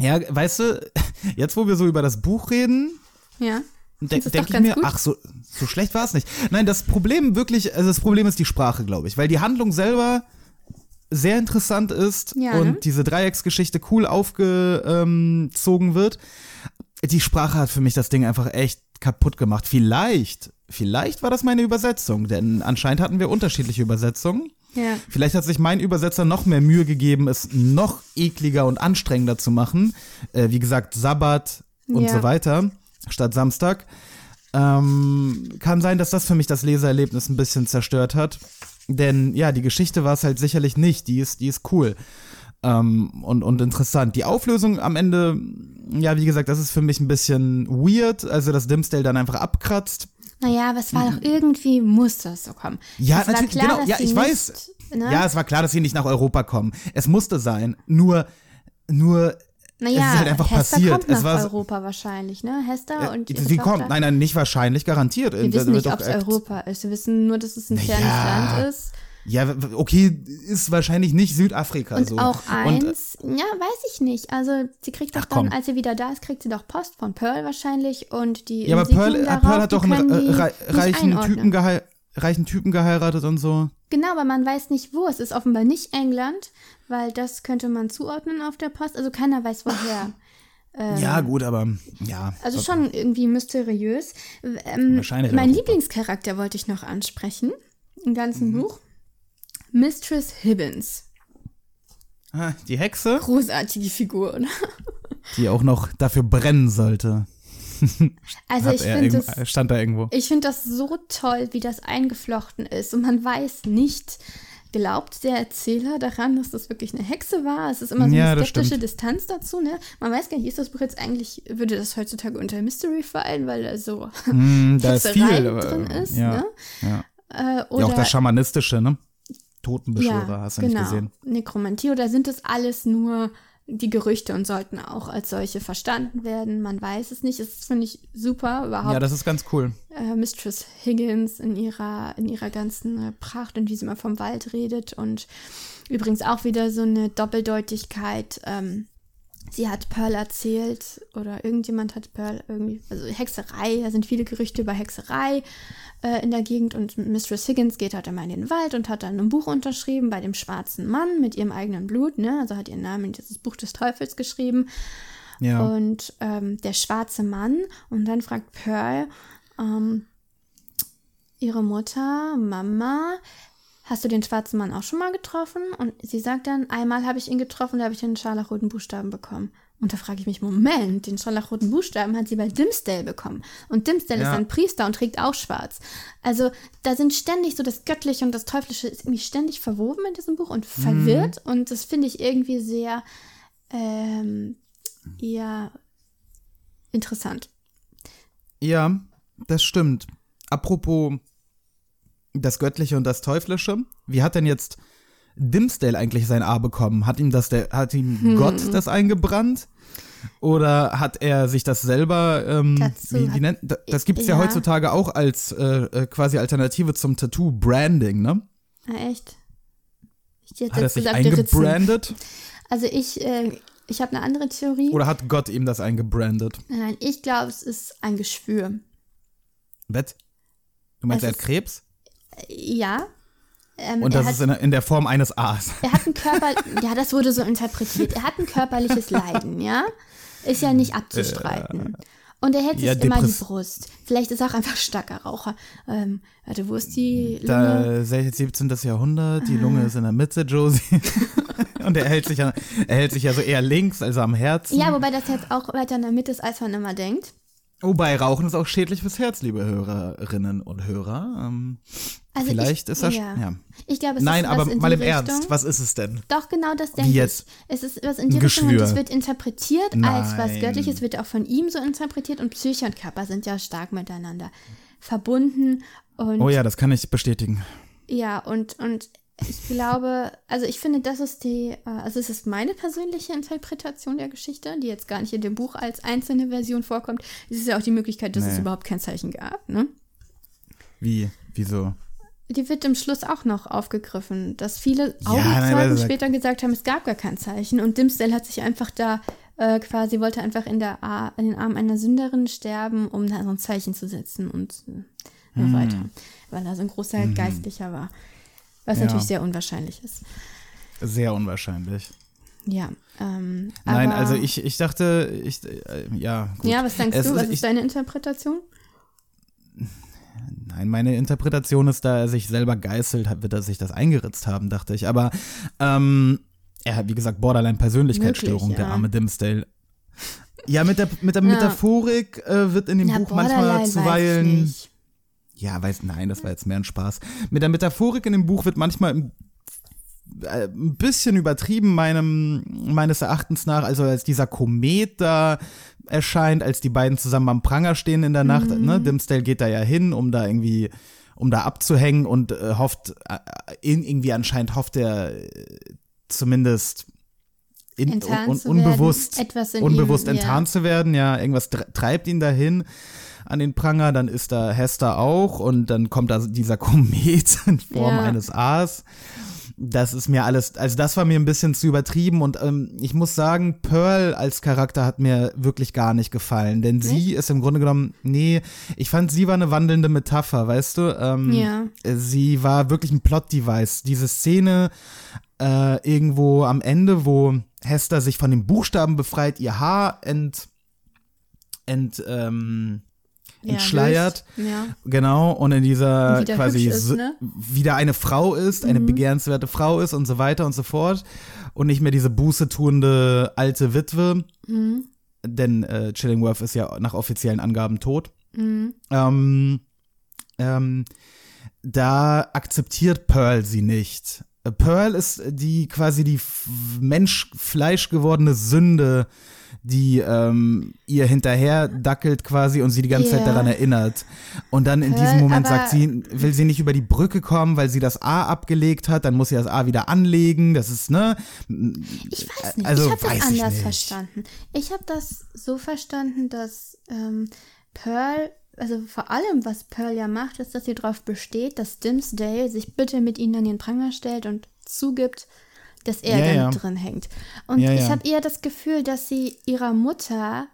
Ja, weißt du, *laughs* jetzt wo wir so über das Buch reden, ja. De denke ich mir, gut? ach, so, so schlecht war es nicht. Nein, das Problem wirklich, also das Problem ist die Sprache, glaube ich, weil die Handlung selber sehr interessant ist Ja, und ne? diese Dreiecksgeschichte cool aufgezogen wird. Die Sprache hat für mich das Ding einfach echt kaputt gemacht. Vielleicht, vielleicht war das meine Übersetzung, denn anscheinend hatten wir unterschiedliche Übersetzungen. Ja. Vielleicht hat sich mein Übersetzer noch mehr Mühe gegeben, es noch ekliger und anstrengender zu machen. Äh, wie gesagt, Sabbat und Ja. so weiter statt Samstag. Ähm, kann sein, dass das für mich das Lesererlebnis ein bisschen zerstört hat. Denn ja, die Geschichte war es halt sicherlich nicht. Die ist, die ist cool ähm, und, und interessant. Die Auflösung am Ende, ja, wie gesagt, das ist für mich ein bisschen weird. Also, dass Dimsdale dann einfach abkratzt. Naja, aber es war doch irgendwie, muss das so kommen. Ja, es war natürlich, klar, genau. dass Ja, ich nicht, weiß. Ne? Ja, es war klar, dass sie nicht nach Europa kommen. Es musste sein. Nur, nur naja, es ist halt einfach Hester passiert. kommt nach Es war so- Europa wahrscheinlich, ne? Hester und ihre sie Tochter. kommt. Nein, nein, nicht wahrscheinlich, garantiert. Wir wissen nicht, ob es Europa ist. Wir wissen nur, dass es ein fernes. Land ist. Ja, okay, ist wahrscheinlich nicht Südafrika Und so. auch Und, eins, ja, weiß ich nicht. Also sie kriegt doch Ach, komm. dann, als sie wieder da ist, kriegt sie doch Post von Pearl wahrscheinlich und die ja, aber Pearl, äh, darauf, Pearl hat doch einen reichen, einordnen. Typen gehei reichen Typen geheiratet und so. Genau, aber man weiß nicht wo. Es ist offenbar nicht England, weil das könnte man zuordnen auf der Post. Also keiner weiß woher. Ja, gut, aber ja. Also schon irgendwie mysteriös. Ähm, Wahrscheinlich mein auch. Lieblingscharakter wollte ich noch ansprechen im ganzen Mhm. Buch. Mistress Hibbins. Ah, Die Hexe, Großartige Figur, oder? die auch noch dafür brennen sollte. *laughs* Also Hat ich finde stand da irgendwo. ich finde das so toll, wie das eingeflochten ist. Und man weiß nicht, glaubt der Erzähler daran, dass das wirklich eine Hexe war? Es ist immer so Ja, eine das skeptische. Distanz dazu, ne? Man weiß gar nicht, ist das Buch jetzt eigentlich, würde das heutzutage unter Mystery fallen, weil da so Hm, da ist viel äh, drin ist, ja, ne? Ja. Äh, ja, oder auch das Schamanistische, ne? Totenbeschwörer, hast du genau. nicht gesehen. Nekromantie oder sind das alles nur die Gerüchte und sollten auch als solche verstanden werden. Man weiß es nicht. Das finde ich super überhaupt. Ja, das ist ganz cool. äh, Mistress Higgins in ihrer, in ihrer ganzen äh, Pracht und wie sie mal vom Wald redet und übrigens auch wieder so eine Doppeldeutigkeit. Ähm, sie hat Pearl erzählt oder irgendjemand hat Pearl irgendwie, also Hexerei, da sind viele Gerüchte über Hexerei äh, in der Gegend und Mistress Higgins geht halt immer in den Wald und hat dann ein Buch unterschrieben bei dem schwarzen Mann mit ihrem eigenen Blut, ne? Also hat ihren Namen in dieses Buch des Teufels geschrieben. Ja. Und ähm, der schwarze Mann. Und dann fragt Pearl ähm, ihre Mutter, Mama, hast du den schwarzen Mann auch schon mal getroffen? Und sie sagt dann, einmal habe ich ihn getroffen, da habe ich den scharlachroten Buchstaben bekommen. Und da frage ich mich, Moment, den scharlachroten Buchstaben hat sie bei Dimsdale bekommen. Und Dimsdale Ja. ist ein Priester und trägt auch schwarz. Also da sind ständig so das Göttliche und das Teuflische ist irgendwie ständig verwoben in diesem Buch und verwirrt. Und das finde ich irgendwie sehr, ähm, ja, interessant. Ja, das stimmt. Apropos das Göttliche und das Teuflische, wie hat denn jetzt Dimsdale eigentlich sein A bekommen? Hat ihm das der, hat ihm Hm. Gott das eingebrannt? Oder hat er sich das selber, ähm, Dazu wie, wie nennt, da- das gibt es ja. Ja. heutzutage auch als äh, äh, quasi Alternative zum Tattoo, Branding, ne? Ah, echt? Ich hätte Hat er sich eingebrandet? Also ich, äh, ich habe eine andere Theorie. Oder hat Gott ihm das eingebrandet? Nein, ich glaube, es ist ein Geschwür. Wett? Du meinst, Es er hat Krebs? Ja. Ähm, Und das hat, ist in, der- in der Form eines A's. er hat ein Körper, ja, das wurde so interpretiert. Er hat ein körperliches Leiden, *laughs* ja? Ist ja nicht abzustreiten. Und er hält sich ja, immer die Depress- Brust. Vielleicht ist er auch einfach starker Raucher. Ähm, warte, wo ist die Lunge? Da 17. Jahrhundert, die Lunge ist in der Mitte, Josie. *laughs* Und er hält sich ja, er hält sich ja so eher links, also am Herzen. Ja, wobei das jetzt auch weiter in der Mitte ist, als man immer denkt. Wobei Rauchen ist auch schädlich fürs Herz, liebe Hörerinnen und Hörer. Ähm, Also vielleicht ich, ist das. ja. Ja. Ich glaube, es Nein, ist aber mal im Richtung. Ernst, was ist es denn? Doch, genau das denke jetzt? ich. Es ist was in die Richtung und es wird interpretiert als was Nein. Göttliches, wird auch von ihm so interpretiert und Psyche und Körper sind ja stark miteinander verbunden und Oh ja, das kann ich bestätigen. ja, und, und ich glaube, also ich finde, das ist die, äh, also es ist meine persönliche Interpretation der Geschichte, die jetzt gar nicht in dem Buch als einzelne Version vorkommt. Es ist ja auch die Möglichkeit, dass es Nee. überhaupt kein Zeichen gab, ne? Wie? Wieso? Die wird im Schluss auch noch aufgegriffen, dass viele Ja, Augenzeugen weil- später gesagt haben, es gab gar kein Zeichen. Und Dimsdale hat sich einfach da äh, quasi, wollte einfach in, der Ar in den Armen einer Sünderin sterben, um da so ein Zeichen zu setzen und äh, Hm. so weiter. Weil er so ein großer Geistlicher war. Was Ja. natürlich sehr unwahrscheinlich ist. Sehr unwahrscheinlich. Ja. Ähm, Nein, also ich, ich dachte, ich, äh, ja, gut. Ja, was denkst Es du? Was ich, ist deine Interpretation? Nein, meine Interpretation ist, da er sich selber geißelt hat, wird er sich das eingeritzt haben, dachte ich. Aber ähm, er hat, wie gesagt, Borderline-Persönlichkeitsstörung, Möglich, der ja. arme Dimsdale. Ja, mit der, mit der Metaphorik äh, wird in dem Na, Buch manchmal zuweilen. Ja, weiß, nein, das war jetzt mehr ein Spaß. Mit der Metaphorik in dem Buch wird manchmal im- äh, ein bisschen übertrieben, meinem, meines Erachtens nach. Also als dieser Komet da erscheint, als die beiden zusammen am Pranger stehen in der Nacht. Mhm. Ne? Dimsdale geht da ja hin, um da irgendwie, um da abzuhängen und äh, hofft, äh, irgendwie anscheinend hofft er äh, zumindest in, Enttarnt un, unbewusst, werden. Unbewusst ihm, ja. enttarnt zu werden. Ja, irgendwas tre- treibt ihn dahin an den Pranger, dann ist da Hester auch und dann kommt da dieser *laughs* Komet in Form Ja. eines A's. Das ist mir alles, also das war mir ein bisschen zu übertrieben und ähm, ich muss sagen, Pearl als Charakter hat mir wirklich gar nicht gefallen, denn sie ist im Grunde genommen, nee, ich fand sie war eine wandelnde Metapher, weißt du? Ähm, Ja. Sie war wirklich ein Plot-Device. Diese Szene äh, irgendwo am Ende, wo Hester sich von den Buchstaben befreit, ihr Haar ent, ent ähm, entschleiert. löst. Ja. Genau, und in dieser Und wieder quasi ist, ne? wieder eine Frau ist, eine begehrenswerte Frau ist und so weiter und so fort. Und nicht mehr diese bußetuende alte Witwe. Mhm. Denn äh, Chillingworth ist ja nach offiziellen Angaben tot. Mhm. Ähm, ähm, da akzeptiert Pearl sie nicht. Pearl ist die quasi die Mensch-Fleisch gewordene Sünde, die ähm, ihr hinterher dackelt quasi und sie die ganze Zeit Ja. daran erinnert. Und dann in Pearl, diesem Moment sagt sie, will sie nicht über die Brücke kommen, weil sie das A abgelegt hat, dann muss sie das A wieder anlegen. Das ist, ne? Ich weiß nicht, Also, ich habe das anders verstanden. Ich habe das so verstanden, dass ähm, Pearl, also vor allem, was Pearl ja macht, ist, dass sie darauf besteht, dass Dimmsdale sich bitte mit ihnen an den Pranger stellt und zugibt, dass er Ja, da ja. drin hängt. Und Ja, ich habe eher das Gefühl, dass sie ihrer Mutter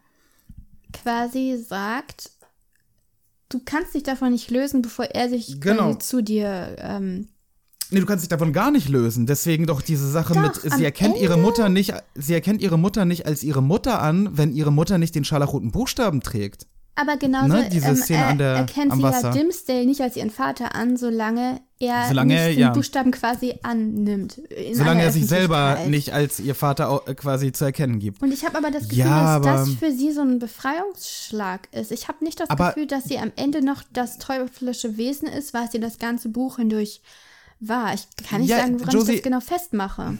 quasi sagt, du kannst dich davon nicht lösen, bevor er sich Genau. zu dir ähm, Nee, du kannst dich davon gar nicht lösen. Deswegen doch diese Sache Doch, mit, sie erkennt ihre Ende- Mutter nicht, sie erkennt ihre Mutter nicht als ihre Mutter an, wenn ihre Mutter nicht den scharlachroten Buchstaben trägt. Aber genauso Ne, diese ähm, Szene an der- erkennt sie Wasser. ja Dimsdale nicht als ihren Vater an, solange er Solange nicht den ja. Buchstaben quasi annimmt. Solange er sich selber nicht als ihr Vater äh, quasi zu erkennen gibt. Und ich habe aber das Gefühl, Ja, dass das für sie so ein Befreiungsschlag ist. Ich habe nicht das Aber- Gefühl, dass sie am Ende noch das teuflische Wesen ist, was sie das ganze Buch hindurch war. Ich kann nicht Ja, sagen, woran Josie- ich das genau festmache.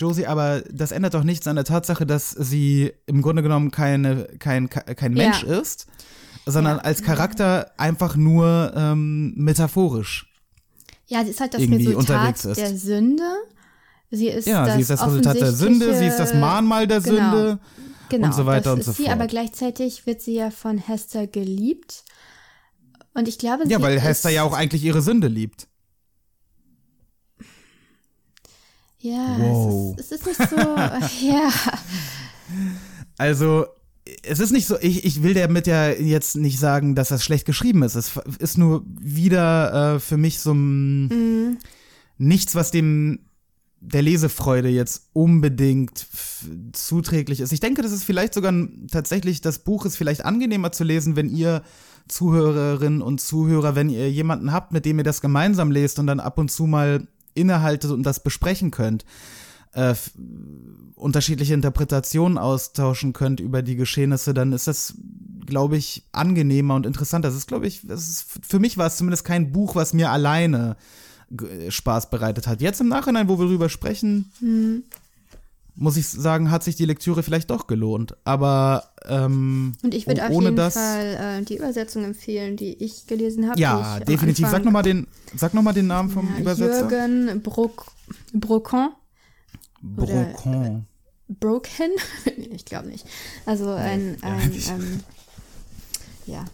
Josie, aber das ändert doch nichts an der Tatsache, dass sie im Grunde genommen keine, kein, kein Ja. Mensch ist, sondern Ja. als Charakter einfach nur ähm, metaphorisch. Ja, sie ist halt das Resultat ist. der Sünde. Sie ist Ja, das sie ist das Resultat der Sünde, sie ist das Mahnmal der Genau. Sünde. Genau, und so weiter und so sie, fort. aber gleichzeitig wird sie ja von Hester geliebt. Und ich glaube, Ja, weil Hester ja auch eigentlich ihre Sünde liebt. Ja, Wow. es, ist, es ist nicht so. *laughs* ja. Also, es ist nicht so, ich, ich will damit ja jetzt nicht sagen, dass das schlecht geschrieben ist. Es ist nur wieder äh, für mich so ein, Mhm. nichts, was dem der Lesefreude jetzt unbedingt zuträglich ist. Ich denke, das ist vielleicht sogar tatsächlich, das Buch ist vielleicht angenehmer zu lesen, wenn ihr Zuhörerinnen und Zuhörer, wenn ihr jemanden habt, mit dem ihr das gemeinsam lest und dann ab und zu mal innehaltet und das besprechen könnt. Äh, unterschiedliche Interpretationen austauschen könnt über die Geschehnisse, dann ist das, glaube ich, angenehmer und interessanter. Das ist, glaube ich, das ist, für mich war es zumindest kein Buch, was mir alleine g- Spaß bereitet hat. Jetzt im Nachhinein, wo wir drüber sprechen, Hm. Muss ich sagen, hat sich die Lektüre vielleicht doch gelohnt. Aber ähm, Und ich würde auf jeden das, Fall äh, die Übersetzung empfehlen, die ich gelesen habe. ja, am definitiv. Sag Anfang- noch mal den, sag noch mal den Namen vom ja, Übersetzer. Jürgen Brock, Brocon. Brocon. Broken? *laughs* ich glaube nicht. Also ein, ein ähm, ja,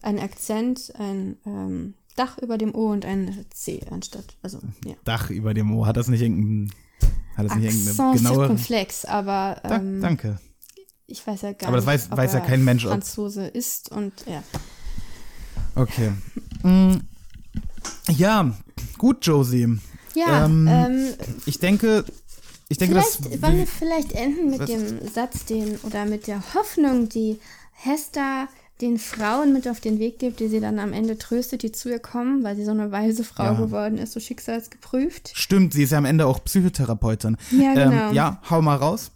ein Akzent, ein ähm, Dach über dem O und ein C anstatt. Also, ja. Dach über dem O. Hat das nicht irgendein, hat das nicht irgendeine Accent genauere? circonflex, aber Da, ähm, danke. ich weiß ja gar Aber das nicht, weiß- ob weiß ja kein Mensch, ob- Franzose ist und ja. Okay. Mm, Ja, gut, Josie. Ja, Ähm, ähm, Ich denke, ich denke, vielleicht dass wollen wir vielleicht enden mit Was? dem Satz, den oder mit der Hoffnung, die Hester den Frauen mit auf den Weg gibt, die sie dann am Ende tröstet, die zu ihr kommen, weil sie so eine weise Frau Ja. geworden ist, so schicksalsgeprüft. stimmt, sie ist ja am Ende auch Psychotherapeutin. Ja, genau. Ähm, ja, hau mal raus.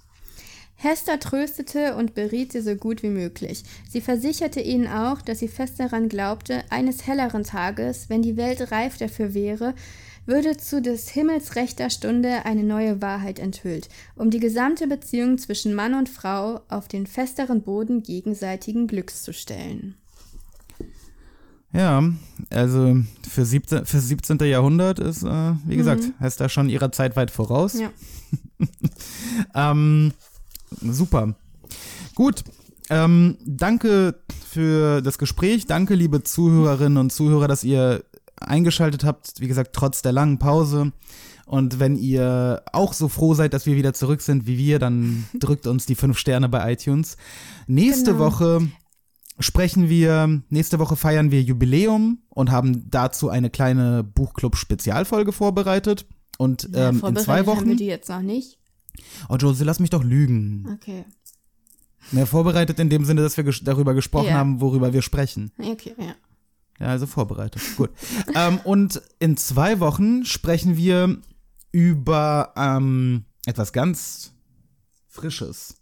Hester tröstete und beriet sie so gut wie möglich. Sie versicherte ihnen auch, dass sie fest daran glaubte, eines helleren Tages, wenn die Welt reif dafür wäre, würde zu des Himmels rechter Stunde eine neue Wahrheit enthüllt, um die gesamte Beziehung zwischen Mann und Frau auf den festeren Boden gegenseitigen Glücks zu stellen. Ja, also für 17. Für 17. Jahrhundert ist, äh, wie gesagt, Mhm. Hester schon ihrer Zeit weit voraus. Ja. *laughs* Ähm, super. Gut. Ähm, danke für das Gespräch. Danke, liebe Zuhörerinnen und Zuhörer, dass ihr eingeschaltet habt. Wie gesagt, trotz der langen Pause. Und wenn ihr auch so froh seid, dass wir wieder zurück sind wie wir, dann *laughs* drückt uns die fünf Sterne bei iTunes. Nächste Genau. Woche sprechen wir, nächste Woche feiern wir Jubiläum und haben dazu eine kleine Buchclub-Spezialfolge vorbereitet. Und Ja, ähm, in vorbereitet zwei haben wir Wochen. die jetzt noch nicht. Oh, Josie, lass mich doch lügen. Okay. Ja, vorbereitet in dem Sinne, dass wir ges darüber gesprochen Ja. haben, worüber wir sprechen. Okay, ja. Ja, also vorbereitet. Gut. *laughs* ähm, und in zwei Wochen sprechen wir über ähm, etwas ganz Frisches.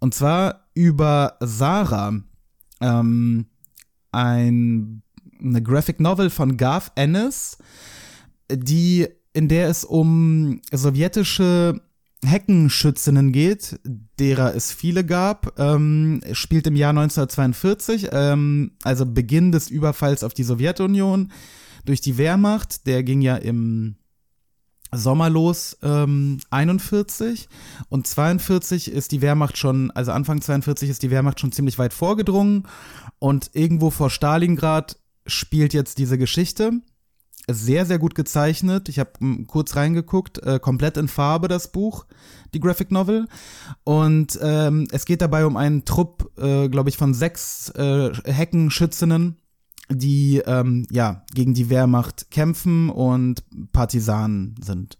Und zwar über Sarah. Ähm, ein, eine Graphic Novel von Garth Ennis, die in der es um sowjetische Heckenschützinnen geht, derer es viele gab, ähm, spielt im Jahr 1942, ähm, also Beginn des Überfalls auf die Sowjetunion durch die Wehrmacht. Der ging ja im Sommer los, ähm, 41 und 42 ist die Wehrmacht schon, also Anfang 42 ist die Wehrmacht schon ziemlich weit vorgedrungen. Und irgendwo vor Stalingrad spielt jetzt diese Geschichte sehr, sehr gut gezeichnet. Ich habe kurz reingeguckt, äh, komplett in Farbe das Buch, die Graphic Novel. Und ähm, es geht dabei um einen Trupp, äh, glaube ich, von sechs äh, Heckenschützinnen, die ähm, ja gegen die Wehrmacht kämpfen und Partisanen sind.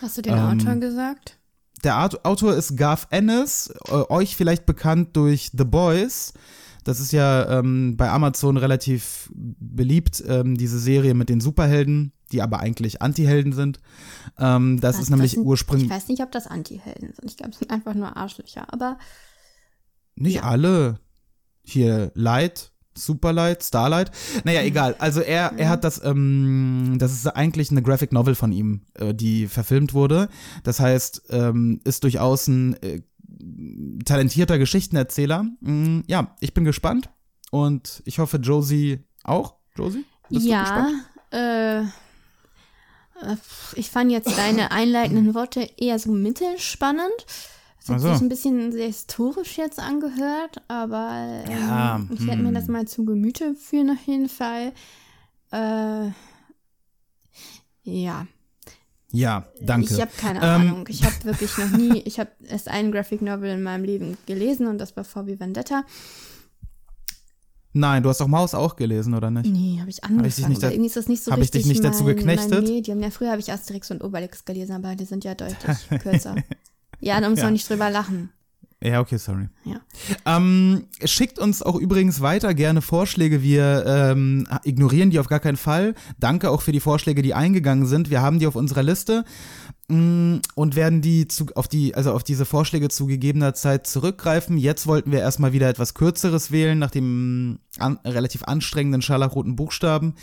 Hast du den Ähm, Autor gesagt? Der Autor ist Garth Ennis, äh, euch vielleicht bekannt durch The Boys. Das ist ja ähm, bei Amazon relativ beliebt, ähm, diese Serie mit den Superhelden, die aber eigentlich Antihelden sind. Ähm, das Was, ist nämlich ursprünglich. Ich weiß nicht, ob das Anti-Helden sind. Ich glaube, es sind einfach nur Arschlöcher. Aber Nicht Ja. alle. Hier Light, Superlight, Starlight. Naja, egal. Also er, er hat das, ähm, das ist eigentlich eine Graphic Novel von ihm, äh, die verfilmt wurde. Das heißt, ähm, ist durchaus ein äh, talentierter Geschichtenerzähler. Mm, ja, ich bin gespannt und ich hoffe, Josie auch. Josie? Bist du ja, gespannt? äh, äh, ich fand jetzt deine einleitenden Worte eher so mittelspannend. Es hat Ach so. sich ein bisschen sehr historisch jetzt angehört, aber ähm, Ja, ich werde mir hm. das mal zu Gemüte führen auf jeden Fall. Äh, ja, Ja, danke. ich habe keine Ähm, Ahnung. Ich habe wirklich noch nie, ich habe *laughs* erst einen Graphic Novel in meinem Leben gelesen und das war VW Vendetta. Nein, du hast doch Maus auch gelesen, oder nicht? Nee, habe ich angefangen. ich dich nicht da- irgendwie ist das nicht so hab ich richtig dich nicht dazu mein, geknechtet? Mein Medium. Ja, früher habe ich Asterix und Obelix gelesen, aber die sind ja *laughs* deutlich kürzer. Ja, da muss Ja. man nicht drüber lachen. Ja, okay, sorry. Ja. Ähm, schickt uns auch übrigens weiter gerne Vorschläge. Wir ähm, ignorieren die auf gar keinen Fall. Danke auch für die Vorschläge, die eingegangen sind. Wir haben die auf unserer Liste mm, und werden die zu, auf die, also auf diese Vorschläge zu gegebener Zeit zurückgreifen. Jetzt wollten wir erstmal wieder etwas Kürzeres wählen, nach dem an, relativ anstrengenden scharlachroten Buchstaben.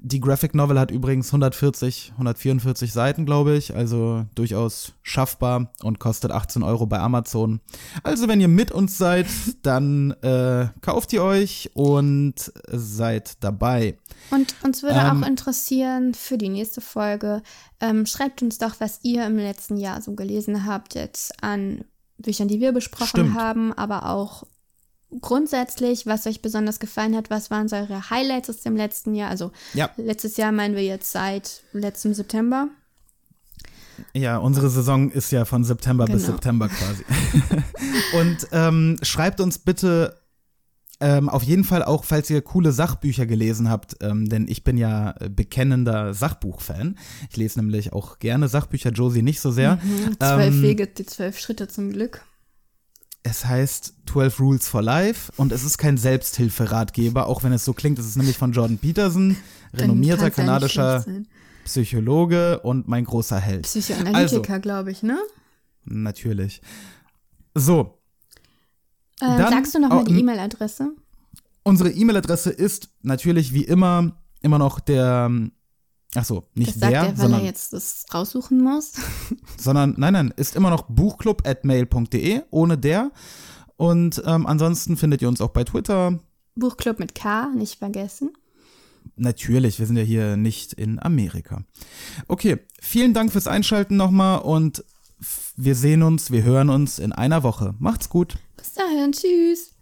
Die Graphic Novel hat übrigens 140, 144 Seiten, glaube ich, also durchaus schaffbar und kostet 18 Euro bei Amazon. Also wenn ihr mit uns seid, *laughs* dann äh, kauft ihr euch und seid dabei. Und uns würde Ähm, auch interessieren für die nächste Folge, ähm, schreibt uns doch, was ihr im letzten Jahr so gelesen habt, jetzt an Büchern, die wir besprochen Stimmt. haben, aber auch grundsätzlich, was euch besonders gefallen hat, was waren so eure Highlights aus dem letzten Jahr? Also Ja. letztes Jahr meinen wir jetzt seit letztem September. Ja, unsere Saison ist ja von September bis Genau. September quasi. *laughs* und ähm, schreibt uns bitte ähm, auf jeden Fall auch, falls ihr coole Sachbücher gelesen habt, ähm, denn ich bin ja äh, bekennender Sachbuchfan. Ich lese nämlich auch gerne Sachbücher, Josie nicht so sehr. Zwölf Ähm, Wege, die zwölf Schritte zum Glück. Es heißt 12 Rules for Life und es ist kein Selbsthilferatgeber, auch wenn es so klingt. Es ist nämlich von Jordan Peterson, renommierter kanadischer. Psychologe und mein großer Held. Psychoanalytiker, glaube ich, ne? Natürlich. So, Äh, Dann- sagst du noch mal oh, die E-Mail-Adresse? unsere E-Mail-Adresse ist natürlich wie immer immer noch der, ach so, nicht Das sagt der, er, weil sondern, er jetzt das raussuchen muss. *laughs* sondern, nein, nein, ist immer noch buchclub.mail.de ohne der. Und ähm, ansonsten findet ihr uns auch bei Twitter. Buchclub mit K, nicht vergessen. Natürlich, wir sind ja hier nicht in Amerika. Okay, vielen Dank fürs Einschalten nochmal und wir sehen uns, wir hören uns in einer Woche. Macht's gut. Bis dahin, tschüss.